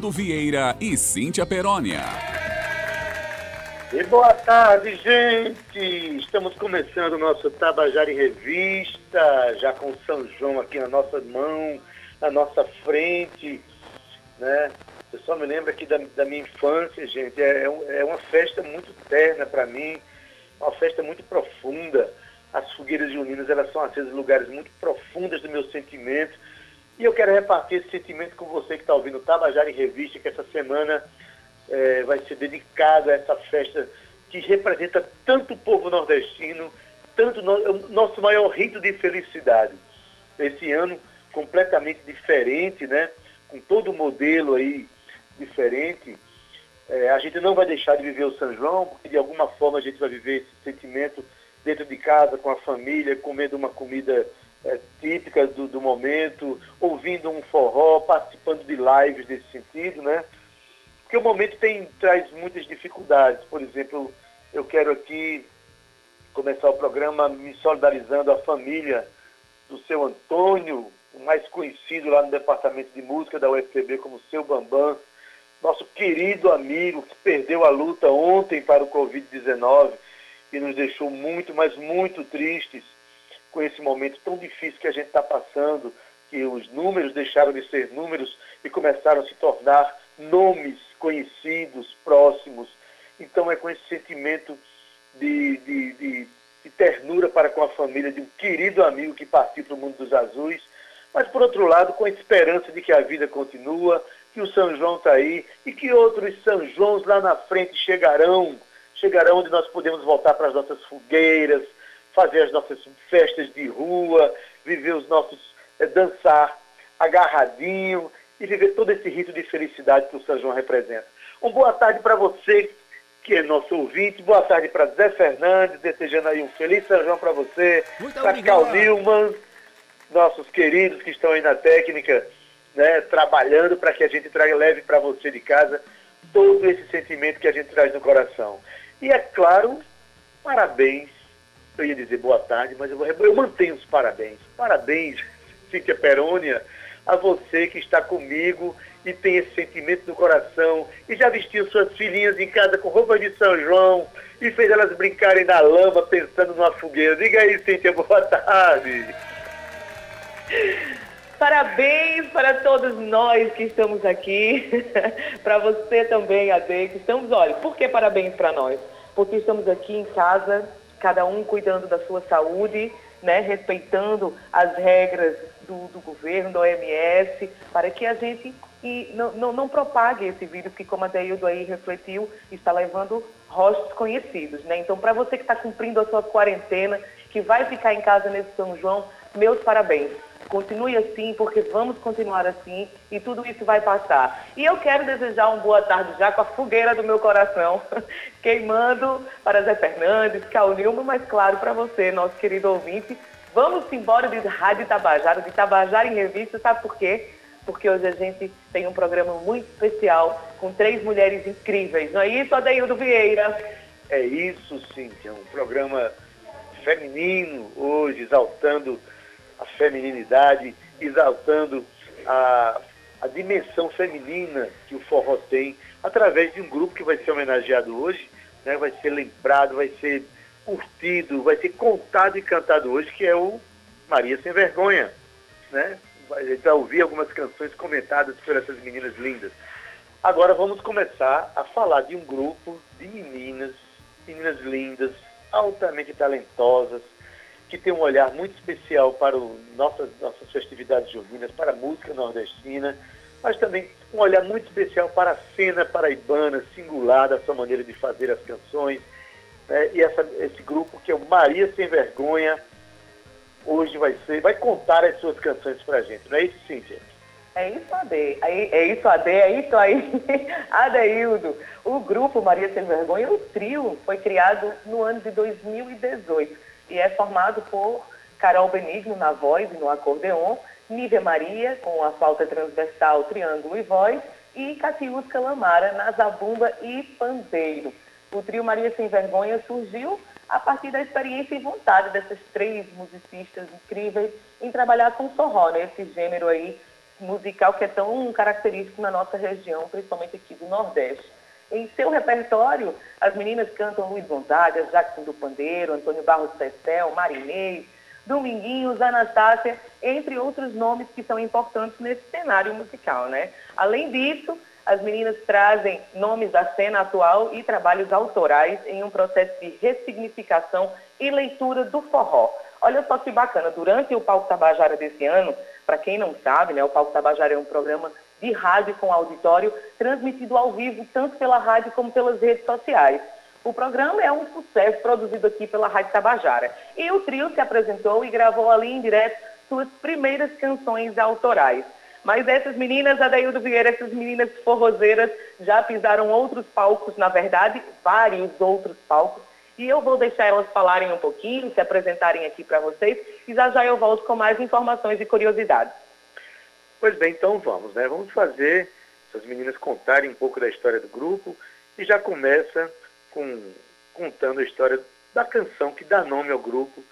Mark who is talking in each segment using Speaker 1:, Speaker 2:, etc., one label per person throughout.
Speaker 1: Adaildo Vieira e Cíntia Perónia.
Speaker 2: E boa tarde, gente! Estamos começando o nosso Tabajara em Revista, já com São João aqui na nossa mão, na nossa frente, né? Eu só me lembro aqui da, da minha infância, gente, é, é, é uma festa muito terna para mim, uma festa muito profunda. As fogueiras juninas, elas são acesas em lugares muito profundos do meu sentimento, e eu quero repartir esse sentimento com você que está ouvindo o Tabajara em Revista, que essa semana é, vai ser dedicado a essa festa que representa tanto o povo nordestino, tanto no, nosso maior rito de felicidade. Esse ano completamente diferente, né? Com todo o modelo aí diferente. É, a gente não vai deixar de viver o São João, porque de alguma forma a gente vai viver esse sentimento dentro de casa, com a família, comendo uma comida é, típica do, do momento, ouvindo um forró, participando de lives nesse sentido, né? Porque o momento tem, traz muitas dificuldades. Por exemplo, eu quero aqui começar o programa me solidarizando a família do seu Antônio, o mais conhecido lá no departamento de música da UFPB como seu Bambam, nosso querido amigo que perdeu a luta ontem para o Covid-19 e nos deixou muito, mas muito tristes com esse momento tão difícil que a gente está passando, que os números deixaram de ser números e começaram a se tornar nomes conhecidos, próximos. Então é com esse sentimento de, de, de, de ternura para com a família de um querido amigo que partiu para o mundo dos azuis, mas por outro lado com a esperança de que a vida continua, que o São João está aí e que outros São Joões lá na frente chegarão, chegarão onde nós podemos voltar para as nossas fogueiras, fazer as nossas festas de rua, viver os nossos, é, dançar agarradinho e viver todo esse rito de felicidade que o São João representa. Um boa tarde para você, que é nosso ouvinte. Boa tarde para Zé Fernandes, desejando aí um feliz São João para você, para Cal Nilman, nossos queridos que estão aí na técnica, né, trabalhando para que a gente traga leve para você de casa todo esse sentimento que a gente traz no coração. E é claro, parabéns. Eu ia dizer boa tarde, mas eu, eu mantenho os parabéns. Parabéns, Cíntia Perônia a você que está comigo e tem esse sentimento no coração e já vestiu suas filhinhas em casa com roupa de São João e fez elas brincarem na lama pensando numa fogueira. Diga aí, Cíntia, boa tarde.
Speaker 3: Parabéns para todos nós que estamos aqui, para você também, Ade, que estamos, olha, por que parabéns para nós? Porque estamos aqui em casa, cada um cuidando da sua saúde, né, respeitando as regras do, do governo, da OMS, para que a gente e não, não, não, propague esse vírus que, como a Deildo aí refletiu, está levando rostos conhecidos. Né? Então, para você que está cumprindo a sua quarentena, que vai ficar em casa nesse São João, meus parabéns. Continue assim, porque vamos continuar assim e tudo isso vai passar. E eu quero desejar uma boa tarde já com a fogueira do meu coração, queimando para Zé Fernandes, Cal Nilma, mas claro para você, nosso querido ouvinte, Vamos embora de Rádio Tabajara, de Tabajara em Revista, sabe por quê? Porque hoje a gente tem um programa muito especial com três mulheres incríveis. Não é isso, Adeildo Vieira?
Speaker 2: É isso, Cíntia. Um programa feminino hoje, exaltando a feminilidade, exaltando a, a dimensão feminina que o forró tem, através de um grupo que vai ser homenageado hoje, né? vai ser lembrado, vai ser curtido, vai ser contado e cantado hoje, que é o Maria Sem Vergonha. Né? A gente vai ouvir algumas canções comentadas por essas meninas lindas. Agora vamos começar a falar de um grupo de meninas, meninas lindas, altamente talentosas, que tem um olhar muito especial para o, nossas, nossas festividades juninas, para a música nordestina, mas também um olhar muito especial para a cena paraibana, singular da sua maneira de fazer as canções, né? E essa, esse grupo, que é o Maria Sem Vergonha, hoje vai ser, vai contar as suas canções pra gente, não é isso, Cíntia?
Speaker 3: É isso, Ade. É isso, Ade. É isso aí. Adeildo. O grupo Maria Sem Vergonha, o trio, foi criado no ano de 2018 e é formado por Carol Benigno na voz e no acordeon, Nívia Maria com a flauta transversal, triângulo e voz e Catiusca Lamara na zabumba e pandeiro. O trio Maria Sem Vergonha surgiu a partir da experiência e vontade dessas três musicistas incríveis em trabalhar com forró, né? esse gênero aí musical que é tão característico na nossa região, principalmente aqui do Nordeste. Em seu repertório, as meninas cantam Luiz Gonzaga, Jackson do Pandeiro, Antônio Barros Cestel, Marinês, Dominguinhos, Anastácia, entre outros nomes que são importantes nesse cenário musical, né? Além disso, as meninas trazem nomes da cena atual e trabalhos autorais em um processo de ressignificação e leitura do forró. Olha só que bacana, durante o Palco Tabajara desse ano, para quem não sabe, né, o Palco Tabajara é um programa de rádio com auditório, transmitido ao vivo tanto pela rádio como pelas redes sociais. O programa é um sucesso produzido aqui pela Rádio Tabajara. E o trio se apresentou e gravou ali em direto suas primeiras canções autorais. Mas essas meninas, Adaildo Vieira, essas meninas forrozeiras já pisaram outros palcos, na verdade, vários outros palcos. E eu vou deixar elas falarem um pouquinho, se apresentarem aqui para vocês, e já já eu volto com mais informações e curiosidades.
Speaker 2: Pois bem, então vamos, né? Vamos fazer essas meninas contarem um pouco da história do grupo e já começa com contando a história da canção que dá nome ao grupo,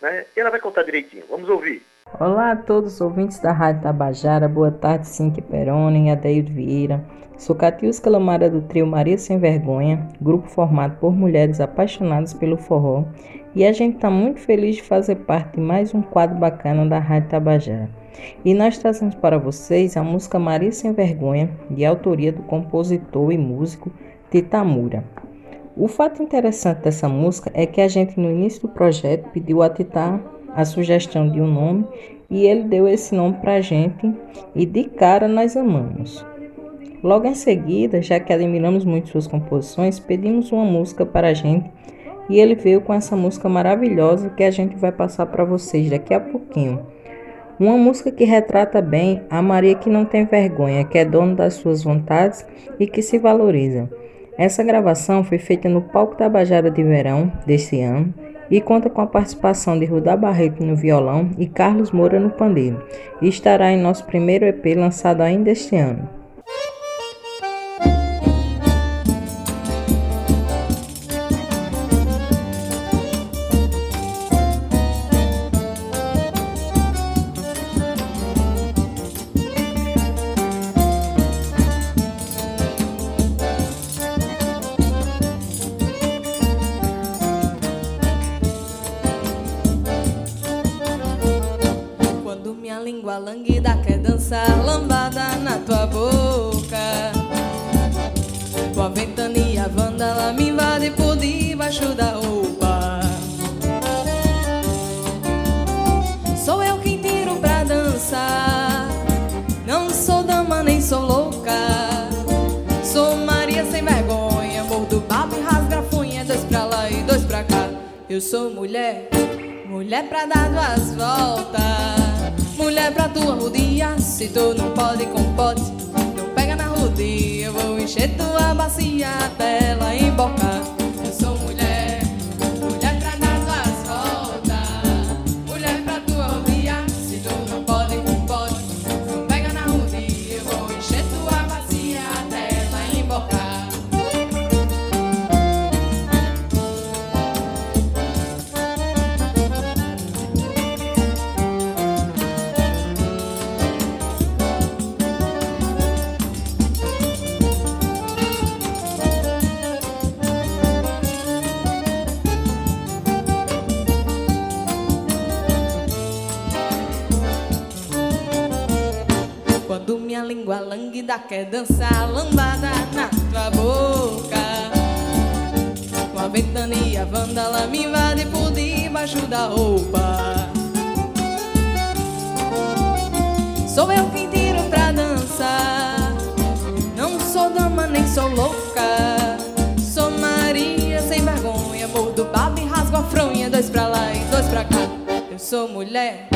Speaker 2: né? E ela vai contar direitinho. Vamos ouvir.
Speaker 4: Olá a todos os ouvintes da Rádio Tabajara, boa tarde, Cinque Peroni, Adeildo Vieira. Sou Catiusca Lamara do trio Maria Sem Vergonha, grupo formado por mulheres apaixonadas pelo forró, e a gente está muito feliz de fazer parte de mais um quadro bacana da Rádio Tabajara. E nós trazemos para vocês a música Maria Sem Vergonha, de autoria do compositor e músico Titamura. O fato interessante dessa música é que a gente no início do projeto pediu a Titá a sugestão de um nome e ele deu esse nome para a gente e de cara nós amamos. Logo em seguida, já que admiramos muito suas composições, pedimos uma música para a gente e ele veio com essa música maravilhosa que a gente vai passar para vocês daqui a pouquinho. Uma música que retrata bem a Maria que não tem vergonha, que é dona das suas vontades e que se valoriza. Essa gravação foi feita no Palco Tabajara de Verão deste ano e conta com a participação de Rudá Barreto no violão e Carlos Moura no pandeiro, e estará em nosso primeiro EP lançado ainda este ano.
Speaker 5: Eu sou mulher, mulher pra dar duas voltas. Mulher pra tua rodia, se tu não pode com pote, não pega na rodia. Eu vou encher tua bacia até ela embocar. Língua lânguida quer dançar lambada na tua boca. Com a ventania vândala me invade por debaixo da roupa. Sou eu quem tiro pra dançar. Não sou dama nem sou louca. Sou Maria sem vergonha, mordo baba e rasgo a fronha. Dois pra lá e dois pra cá. Eu sou mulher,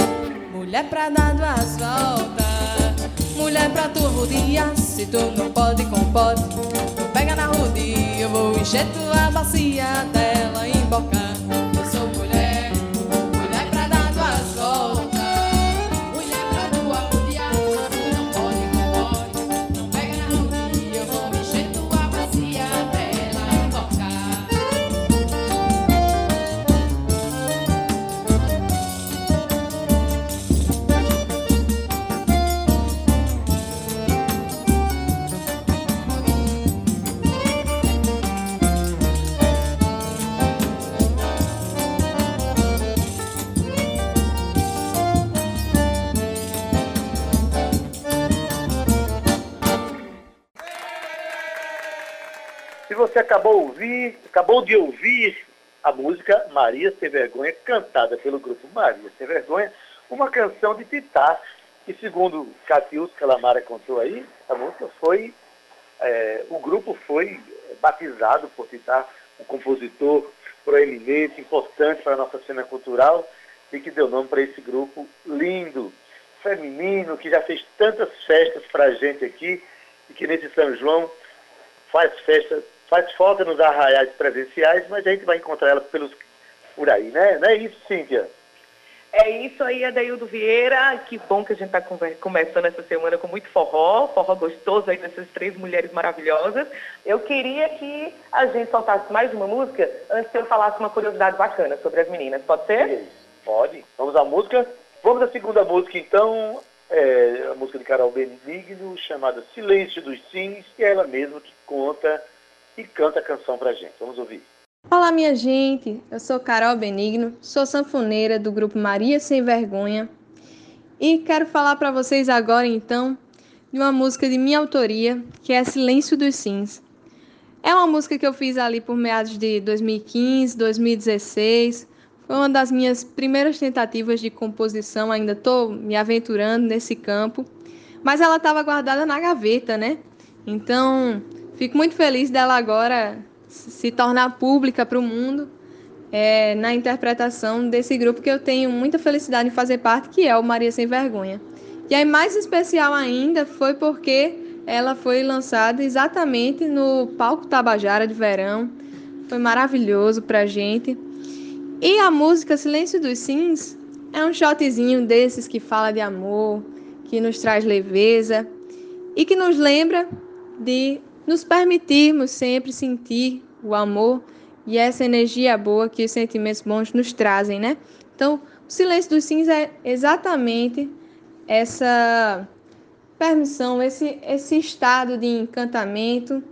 Speaker 5: mulher pra dar duas voltas mulher pra tu rodia Se tu não pode com pode Tu pega na rodia Eu vou encher tua bacia dela embocar
Speaker 2: você acabou, ouvir, acabou de ouvir a música Maria Sem Vergonha, cantada pelo grupo Maria Sem Vergonha, uma canção de Titá, que segundo Catius Calamara contou aí, a música foi, é, o grupo foi batizado por Titá, um compositor proeminente, importante para a nossa cena cultural, e que deu nome para esse grupo lindo, feminino, que já fez tantas festas para a gente aqui, e que nesse São João faz festa, faz falta nos arraiais presenciais, mas a gente vai encontrar elas pelos, por aí, né? Não é isso, Cíntia?
Speaker 3: É isso aí, Adaildo Vieira. Que bom que a gente está começando essa semana com muito forró, forró gostoso aí dessas três mulheres maravilhosas. Eu queria que a gente soltasse mais uma música antes que eu falasse uma curiosidade bacana sobre as meninas. Pode ser?
Speaker 2: Pode. Vamos à música. Vamos à segunda música, então. É a música de Carol Benigno, chamada Silêncio dos Sims, que é ela mesma que conta e canta a canção pra gente. Vamos ouvir.
Speaker 6: Olá, minha gente. Eu sou Carol Benigno, sou sanfoneira do grupo Maria Sem Vergonha e quero falar para vocês agora então de uma música de minha autoria, que é Silêncio dos Sims. É uma música que eu fiz ali por meados de 2015, 2016. Foi uma das minhas primeiras tentativas de composição, ainda estou me aventurando nesse campo, mas ela estava guardada na gaveta, né? Então, fico muito feliz dela agora se tornar pública para o mundo é, na interpretação desse grupo que eu tenho muita felicidade em fazer parte, que é o Maria Sem Vergonha. E aí, mais especial ainda foi porque ela foi lançada exatamente no palco Tabajara de verão. Foi maravilhoso para a gente. E a música Silêncio dos Sims é um shotzinho desses que fala de amor, que nos traz leveza e que nos lembra de nos permitirmos sempre sentir o amor e essa energia boa que os sentimentos bons nos trazem, né? Então, o silêncio dos sims é exatamente essa permissão, esse, esse estado de encantamento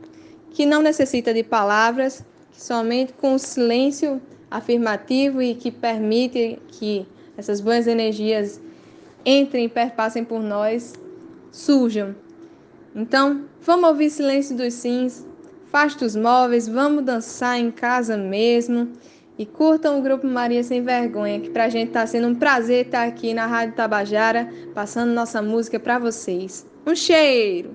Speaker 6: que não necessita de palavras, que somente com o silêncio afirmativo e que permite que essas boas energias entrem e perpassem por nós, surjam. Então, vamos ouvir Silêncio dos Sims, Faste os móveis, vamos dançar em casa mesmo. E curtam o Grupo Maria Sem Vergonha, que pra gente tá sendo um prazer estar aqui na Rádio Tabajara, passando nossa música para vocês. Um cheiro!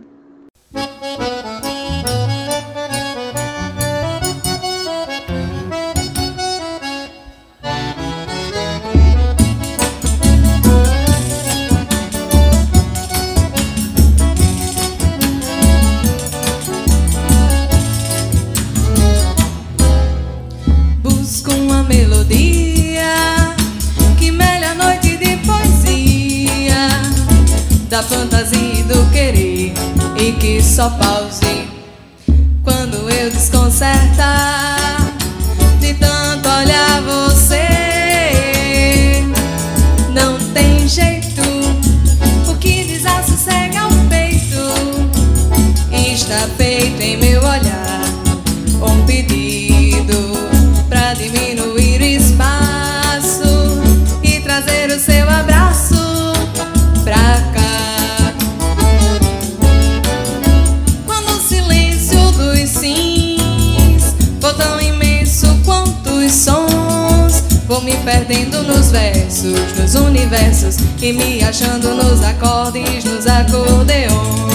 Speaker 5: Da fantasia e do querer e que só pause quando eu desconcertar de tanto olhar você. Não tem jeito, o que desassossega o peito está feito em meu olhar um pedido versos, nos universos E me achando nos acordes, nos acordeões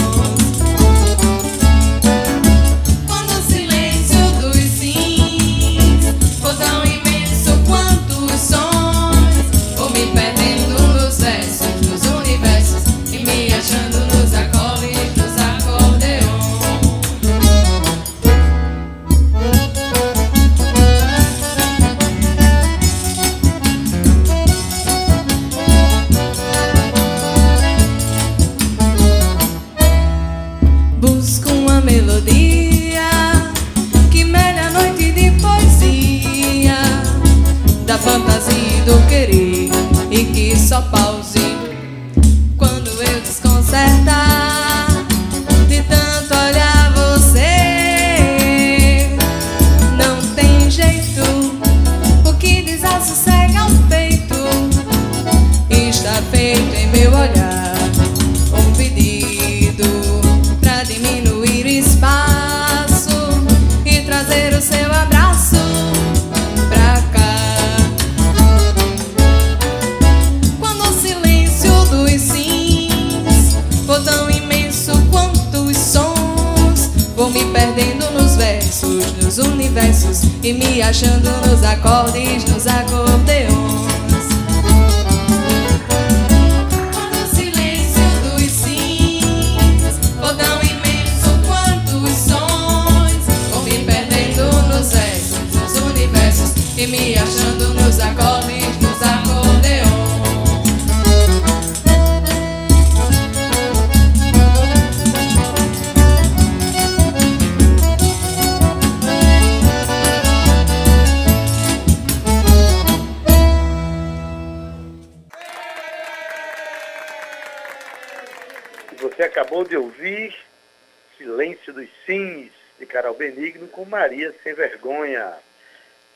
Speaker 2: dos Sims, de Carol Benigno, com Maria Sem Vergonha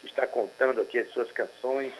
Speaker 2: está contando aqui as suas canções.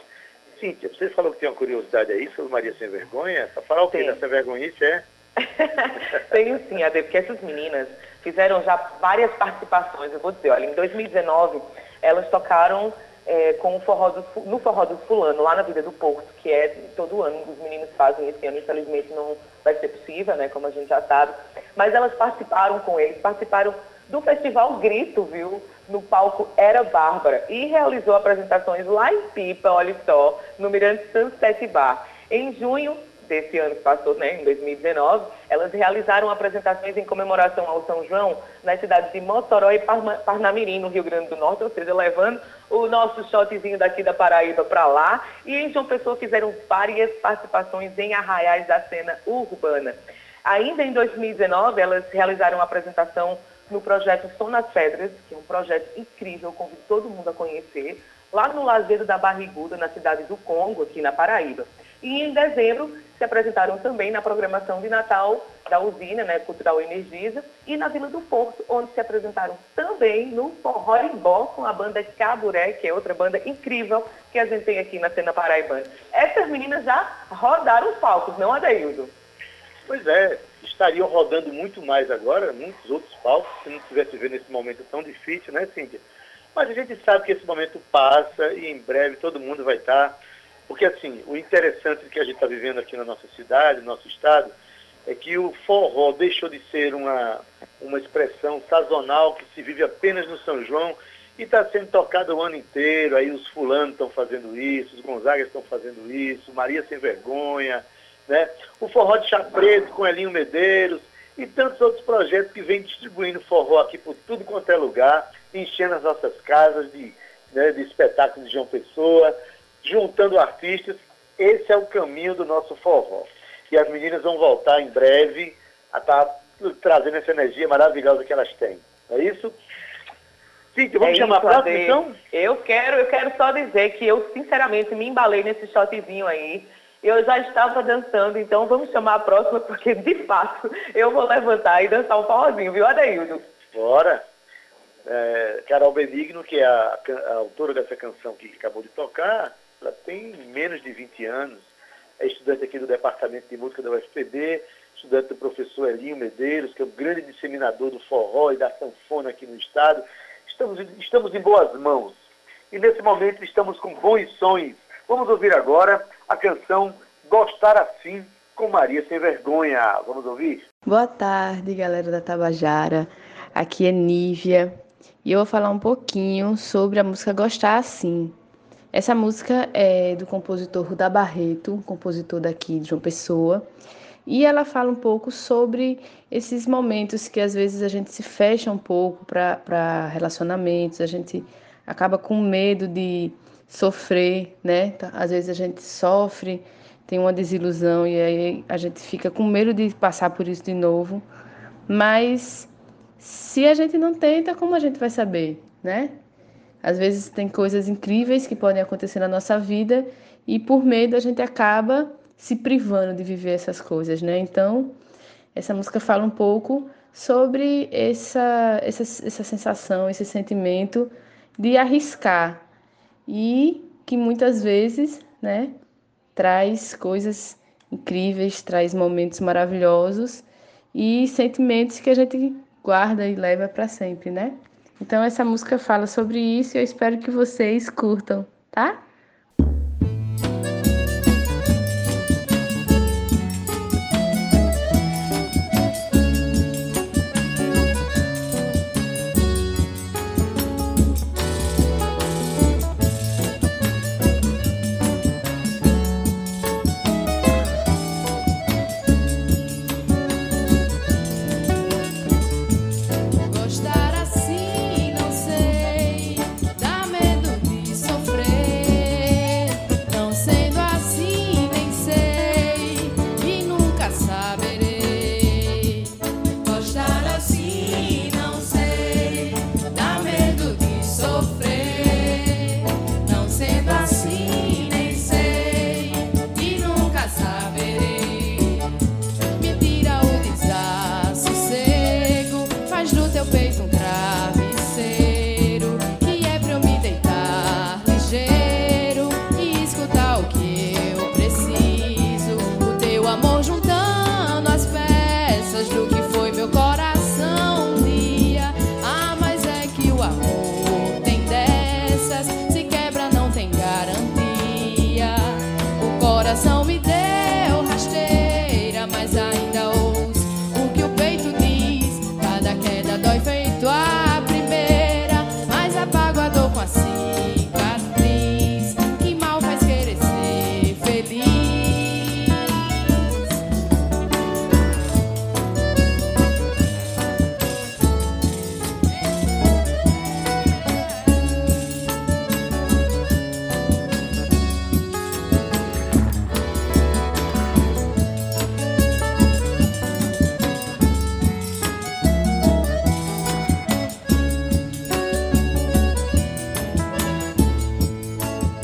Speaker 2: Cíntia, você falou que tem uma curiosidade aí sobre Maria Sem Vergonha? Para falar o que dessa vergonhice, é?
Speaker 3: Tenho sim, Ade, porque essas meninas fizeram já várias participações. Eu vou dizer, olha, em 2019 elas tocaram é, com o forró do, no Forró do Fulano, lá na Vida do Porto, que é todo ano, os meninos fazem esse ano, infelizmente não vai ser possível, né, como a gente já sabe. Mas elas participaram com eles, participaram do Festival Grito, viu? No palco Era Bárbara. E realizou apresentações lá em Pipa, olha só, no Mirante Sunset Bar. Em junho desse ano que passou, né, em 2019, elas realizaram apresentações em comemoração ao São João nas cidades de Mossoró e Parnamirim, no Rio Grande do Norte, ou seja, levando o nosso shotzinho daqui da Paraíba para lá. E em João Pessoa fizeram várias participações em arraiais da cena urbana. Ainda em 2019, elas realizaram uma apresentação no projeto Som nas Pedras, que é um projeto incrível, convido todo mundo a conhecer, lá no Lazeiro da Barriguda, na cidade do Congo, aqui na Paraíba. E em dezembro se apresentaram também na programação de Natal da usina né, Cultural Energisa e na Vila do Porto, onde se apresentaram também no Forró com a banda Caburé, que é outra banda incrível que a gente tem aqui na cena paraibana. Essas meninas já rodaram os palcos, não, Adaildo?
Speaker 2: Pois é, estariam rodando muito mais agora, muitos outros palcos, se não tivesse vendo esse momento tão difícil, né, Cíntia? Mas a gente sabe que esse momento passa e em breve todo mundo vai estar. Porque, assim, o interessante que a gente está vivendo aqui na nossa cidade, no nosso estado, é que o forró deixou de ser uma, uma expressão sazonal que se vive apenas no São João e está sendo tocado o ano inteiro. Aí os fulanos estão fazendo isso, os Gonzagas estão fazendo isso, Maria Sem Vergonha, né? o forró de chá preto com Elinho Medeiros e tantos outros projetos que vêm distribuindo forró aqui por tudo quanto é lugar, enchendo as nossas casas de, né, de espetáculos de João Pessoa, juntando artistas. Esse é o caminho do nosso forró. E as meninas vão voltar em breve a estar tá trazendo essa energia maravilhosa que elas têm. É isso? Cíntia, vamos é chamar isso, a próxima, então?
Speaker 3: Eu quero, eu quero só dizer que eu, sinceramente, me embalei nesse shotzinho aí eu já estava dançando, então vamos chamar a próxima, porque de fato eu vou levantar e dançar um forrozinho, viu, Adeildo?
Speaker 2: Bora! É, Carol Benigno, que é a, a, autora dessa canção que acabou de tocar, ela tem menos de 20 anos, é estudante aqui do Departamento de Música da UFPB, estudante do professor Elinho Medeiros, que é o grande disseminador do forró e da sanfona aqui no estado. Estamos, estamos em boas mãos. E nesse momento estamos com bons sonhos. Vamos ouvir agora a canção Gostar Assim com Maria Sem Vergonha. Vamos ouvir?
Speaker 6: Boa tarde, galera da Tabajara. Aqui é Nívia e eu vou falar um pouquinho sobre a música Gostar Assim. Essa música é do compositor Rudá Barreto, compositor daqui de João Pessoa, e ela fala um pouco sobre esses momentos que às vezes a gente se fecha um pouco para relacionamentos, a gente acaba com medo de sofrer, né? Tá, às vezes a gente sofre, tem uma desilusão e aí a gente fica com medo de passar por isso de novo. Mas se a gente não tenta, como a gente vai saber, né? Às vezes tem coisas incríveis que podem acontecer na nossa vida e por medo a gente acaba se privando de viver essas coisas, né? Então, essa música fala um pouco sobre essa, essa, essa sensação, esse sentimento de arriscar, e que muitas vezes, né, traz coisas incríveis, traz momentos maravilhosos e sentimentos que a gente guarda e leva para sempre, né? Então essa música fala sobre isso e eu espero que vocês curtam, tá?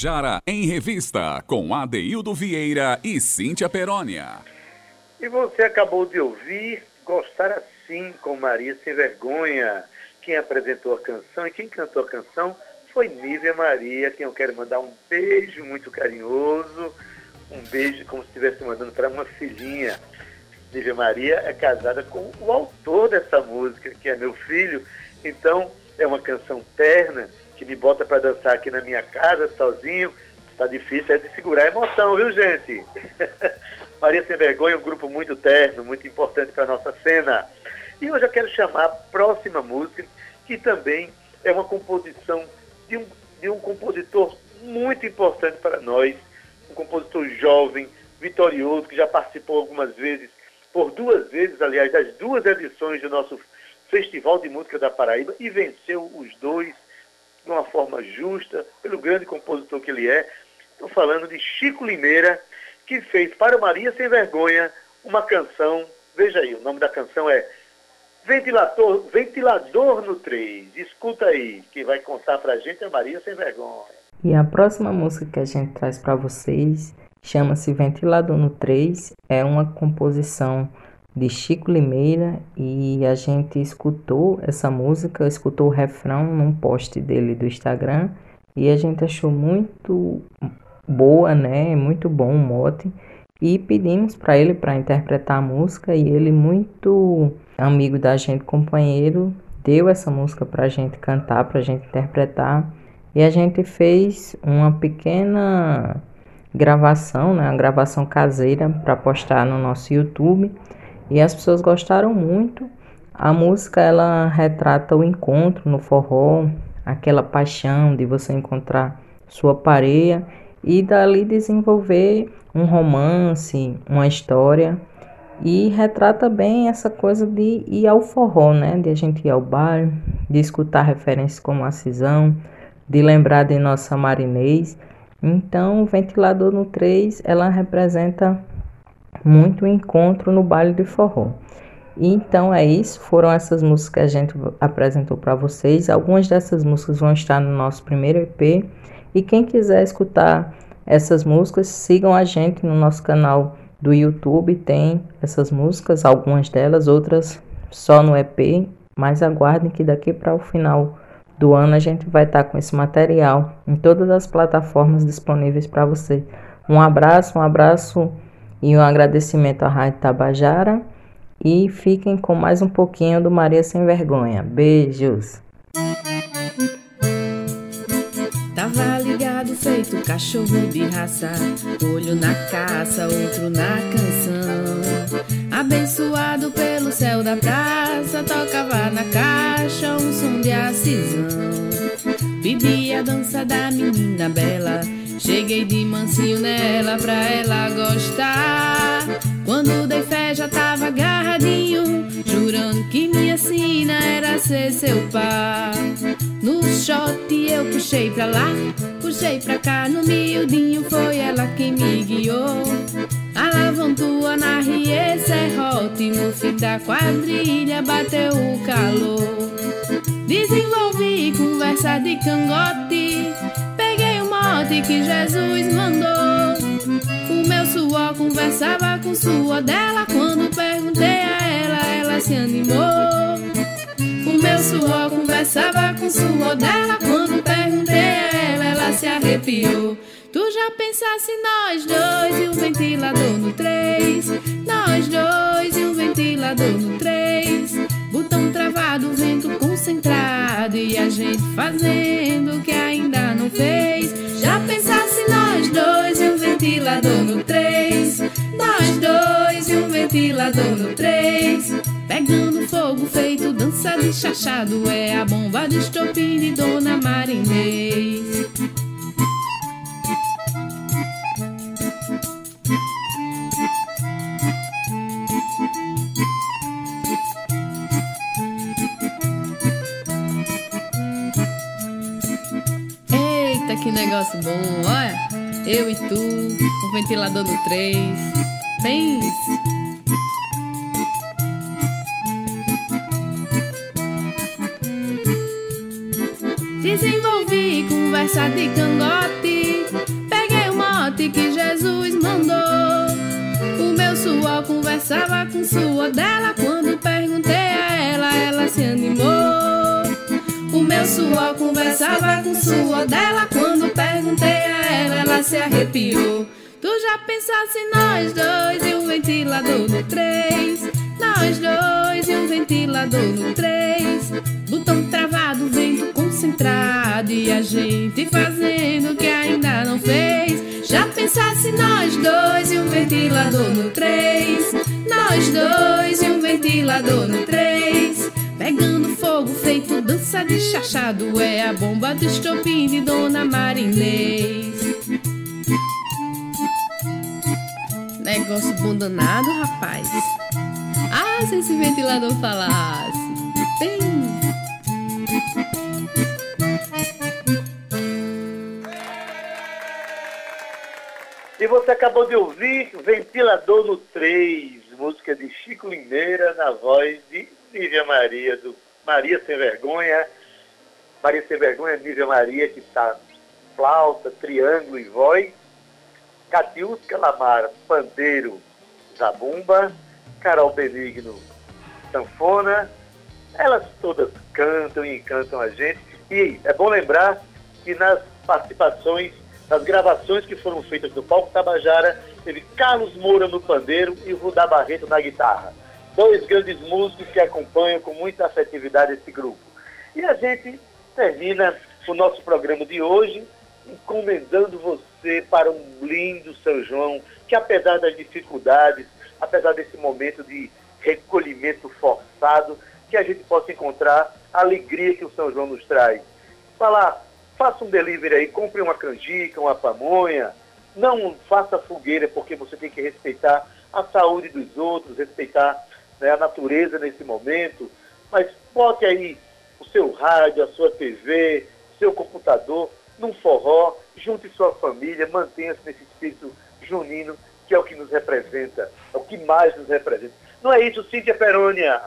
Speaker 1: Tabajara em Revista, com Adeildo Vieira e Cíntia Perónia.
Speaker 2: E você acabou de ouvir Gostar Assim, com Maria Sem Vergonha. Quem apresentou a canção e quem cantou a canção foi Nívia Maria, quem eu quero mandar um beijo muito carinhoso, um beijo como se estivesse mandando para uma filhinha. Nívia Maria é casada com o autor dessa música, que é meu filho, então é uma canção terna que me bota para dançar aqui na minha casa, sozinho. Tá difícil é de segurar a emoção, viu, gente? Maria Sem Vergonha é um grupo muito terno, muito importante para nossa cena. E hoje eu quero chamar a próxima música, que também é uma composição de um, de um compositor muito importante para nós, um compositor jovem, vitorioso, que já participou algumas vezes, por duas vezes, aliás, das duas edições do nosso Festival de Música da Paraíba e venceu os dois de uma forma justa, pelo grande compositor que ele é. Estou falando de Chico Limeira, que fez para Maria Sem Vergonha uma canção. Veja aí, o nome da canção é Ventilador, Ventilador no 3. Escuta aí, que vai contar para a gente a Maria Sem Vergonha.
Speaker 4: E a próxima música que a gente traz para vocês chama-se Ventilador no 3. É uma composição de Chico Limeira e a gente escutou essa música, escutou o refrão num post dele do Instagram e a gente achou muito boa, né? Muito bom o mote e pedimos para ele para interpretar a música e ele muito amigo da gente, companheiro, deu essa música para a gente cantar, para a gente interpretar e a gente fez uma pequena gravação, né? Uma gravação caseira para postar no nosso YouTube e as pessoas gostaram muito A música ela retrata o encontro no forró, aquela paixão de você encontrar sua pareia e dali desenvolver um romance, uma história e retrata bem essa coisa de ir ao forró, né? De a gente ir ao bar, de escutar referências como a Cisão, de lembrar de nossa marinês. Então, o ventilador no 3, ela representa muito encontro no baile de forró. E então é isso, foram essas músicas que a gente apresentou para vocês. Algumas dessas músicas vão estar no nosso primeiro EP. E quem quiser escutar essas músicas, sigam a gente no nosso canal do YouTube tem essas músicas, algumas delas, outras só no EP, mas aguardem que daqui para o final do ano a gente vai estar com esse material em todas as plataformas disponíveis para você. Um abraço, um abraço e um agradecimento à Rádio Tabajara e fiquem com mais um pouquinho do Maria Sem Vergonha. Beijos!
Speaker 7: feito cachorro de raça, olho na caça, outro na canção. Abençoado pelo céu da praça, tocava na caixa um som de acisão. Pedi a dança da menina bela, cheguei de mansinho nela pra ela gostar. Quando dei fé já tava agarradinho, jurando que minha sina era ser seu par. No shot eu puxei pra lá, puxei pra cá, no miudinho foi ela quem me guiou. Alavantua na rie, serrote, no fim da quadrilha bateu o calor. Desenvolvi conversa de cangote, peguei o mote que Jesus mandou. O meu suor conversava com sua dela. Quando perguntei a ela, ela se animou. O meu suor conversava com sua dela. Quando perguntei a ela, ela se arrepiou. Tu já pensasse nós dois e um ventilador no três? Nós dois e um ventilador no três. Botão travado, vento concentrado e a gente fazendo o que ainda não fez. Já pensasse nós dois e um ventilador no 3. Nós dois e um ventilador no 3. Pegando fogo feito dança de chachado. É a bomba de estopim de Dona Marinês. Que negócio bom, olha. Eu e tu, um ventilador no 3. Pense. Desenvolvi conversa de cangote. Peguei o mote que Jesus mandou. O meu suor conversava com sua dela. Quando perguntei a ela, ela se animou. O meu suor conversava com sua dela. Quando perguntei ela se arrepiou. Tu já pensasse nós dois e um ventilador no três? Nós dois e um ventilador no três. Botão travado, vento concentrado e a gente fazendo o que ainda não fez. Já pensasse nós dois e um ventilador no três? Nós dois e um ventilador no três. Pegando fogo feito dança de chachado É a bomba do estopim de Dona Marinês. Negócio bom danado, rapaz. Ah, se esse ventilador falasse. Bem...
Speaker 2: E você acabou de ouvir Ventilador no 3, música de Chico Limeira na voz de Nívia Maria, do Maria Sem Vergonha. Maria Sem Vergonha, Nívia Maria, que está flauta, triângulo e voz. Catiusca Lamara, pandeiro, zabumba. Carol Benigno, sanfona. Elas todas cantam e encantam a gente. E é bom lembrar que nas participações, nas gravações que foram feitas no Palco Tabajara, teve Carlos Moura no pandeiro e Rudá Barreto na guitarra dois grandes músicos que acompanham com muita afetividade esse grupo. E a gente termina o nosso programa de hoje encomendando você para um lindo São João, que apesar das dificuldades, apesar desse momento de recolhimento forçado, que a gente possa encontrar a alegria que o São João nos traz. Falar, faça um delivery aí, compre uma canjica, uma pamonha, não faça fogueira porque você tem que respeitar a saúde dos outros, respeitar né, a natureza nesse momento, mas bote aí o seu rádio, a sua TV, o seu computador num forró, junte sua família, mantenha-se nesse espírito junino, que é o que nos representa, é o que mais nos representa. Não é isso, Cíntia Perônia?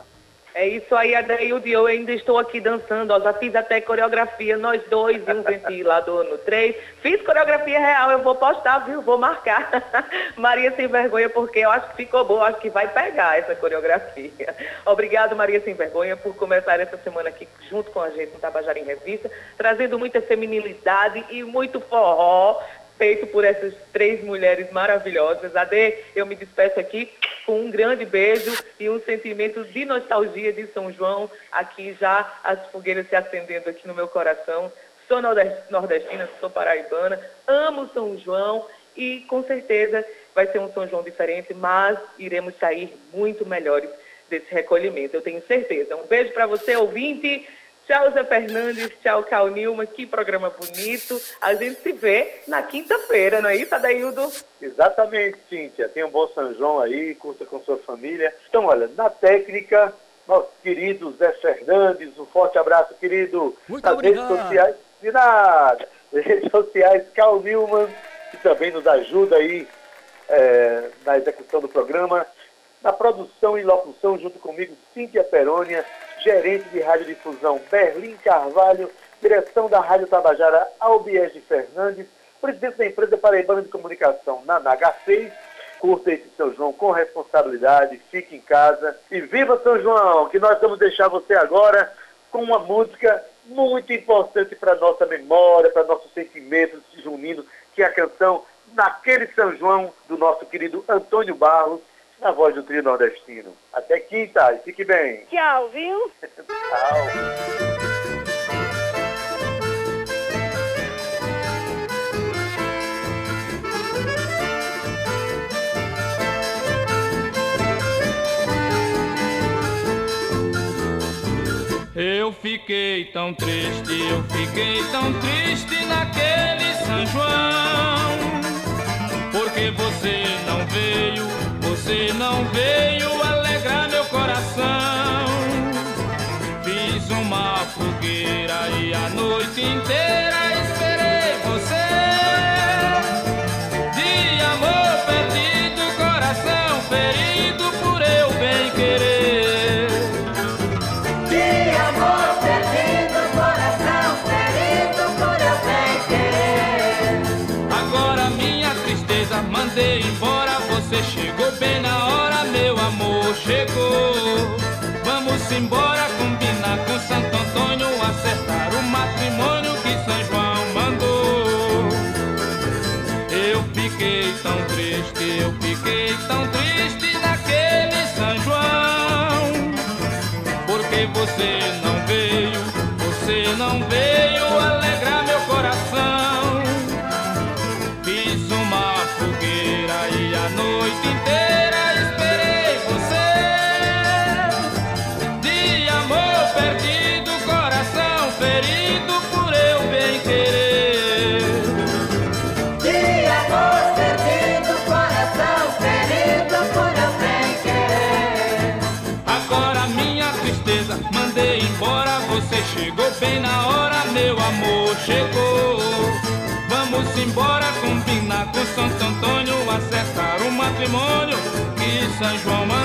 Speaker 3: É isso aí, Adaildo, eu ainda estou aqui dançando, ó, já fiz até coreografia, nós dois e um ventilador no três. Fiz coreografia real, eu vou postar, viu? Vou marcar. Maria Sem Vergonha, porque eu acho que ficou bom, acho que vai pegar essa coreografia. Obrigado, Maria Sem Vergonha, por começar essa semana aqui junto com a gente no Tabajara em Revista, trazendo muita feminilidade e muito forró, feito por essas três mulheres maravilhosas. Ade, eu me despeço aqui com um grande beijo e um sentimento de nostalgia de São João, aqui já as fogueiras se acendendo aqui no meu coração. Sou nordestina, sou paraibana, amo São João e com certeza vai ser um São João diferente, mas iremos sair muito melhores desse recolhimento, eu tenho certeza. Um beijo para você, ouvinte. Tchau, Zé Fernandes. Tchau, Cal Nilma. Que programa bonito. A gente se vê na quinta-feira, não é isso, Adaildo?
Speaker 2: Exatamente, Cíntia. Tenha um bom São João aí, curta com sua família. Então, olha, na técnica, nosso querido Zé Fernandes, um forte abraço, querido.
Speaker 8: Muito
Speaker 2: nas
Speaker 8: obrigado.
Speaker 2: redes sociais, de nada. Nas redes sociais, Cal Nilman, que também nos ajuda aí é, na execução do programa. Na produção e locução, junto comigo, Cíntia Perônia, gerente de radiodifusão Berlim Carvalho, direção da Rádio Tabajara Albiés de Fernandes, presidente da empresa Paraibana de Comunicação na NH6. Curta esse São João com responsabilidade, fique em casa e viva São João, que nós vamos deixar você agora com uma música muito importante para nossa memória, para nosso sentimento junino, que é a canção Naquele São João, do nosso querido Antônio Barros, na voz do trio nordestino. Até quinta, e fique bem.
Speaker 9: Tchau, viu?
Speaker 2: Tchau.
Speaker 10: Eu fiquei tão triste, eu fiquei tão triste naquele São João. Porque você não veio, você não veio alegrar meu coração. Fiz uma fogueira e a noite inteira esperei você. De amor perdido, coração ferido por eu bem querer.
Speaker 11: De amor perdido, coração ferido por eu bem querer.
Speaker 10: Agora minha tristeza mandei embora. Você chegou bem na hora, meu amor chegou. Vamos embora combinar com Santo Antônio, acertar o matrimônio que São João mandou. Eu fiquei tão triste, eu fiquei tão triste naquele São João. Porque você não veio, você não veio bem na hora, meu amor chegou. Vamos embora combinar com Santo Antônio, acertar o matrimônio que São João mandou.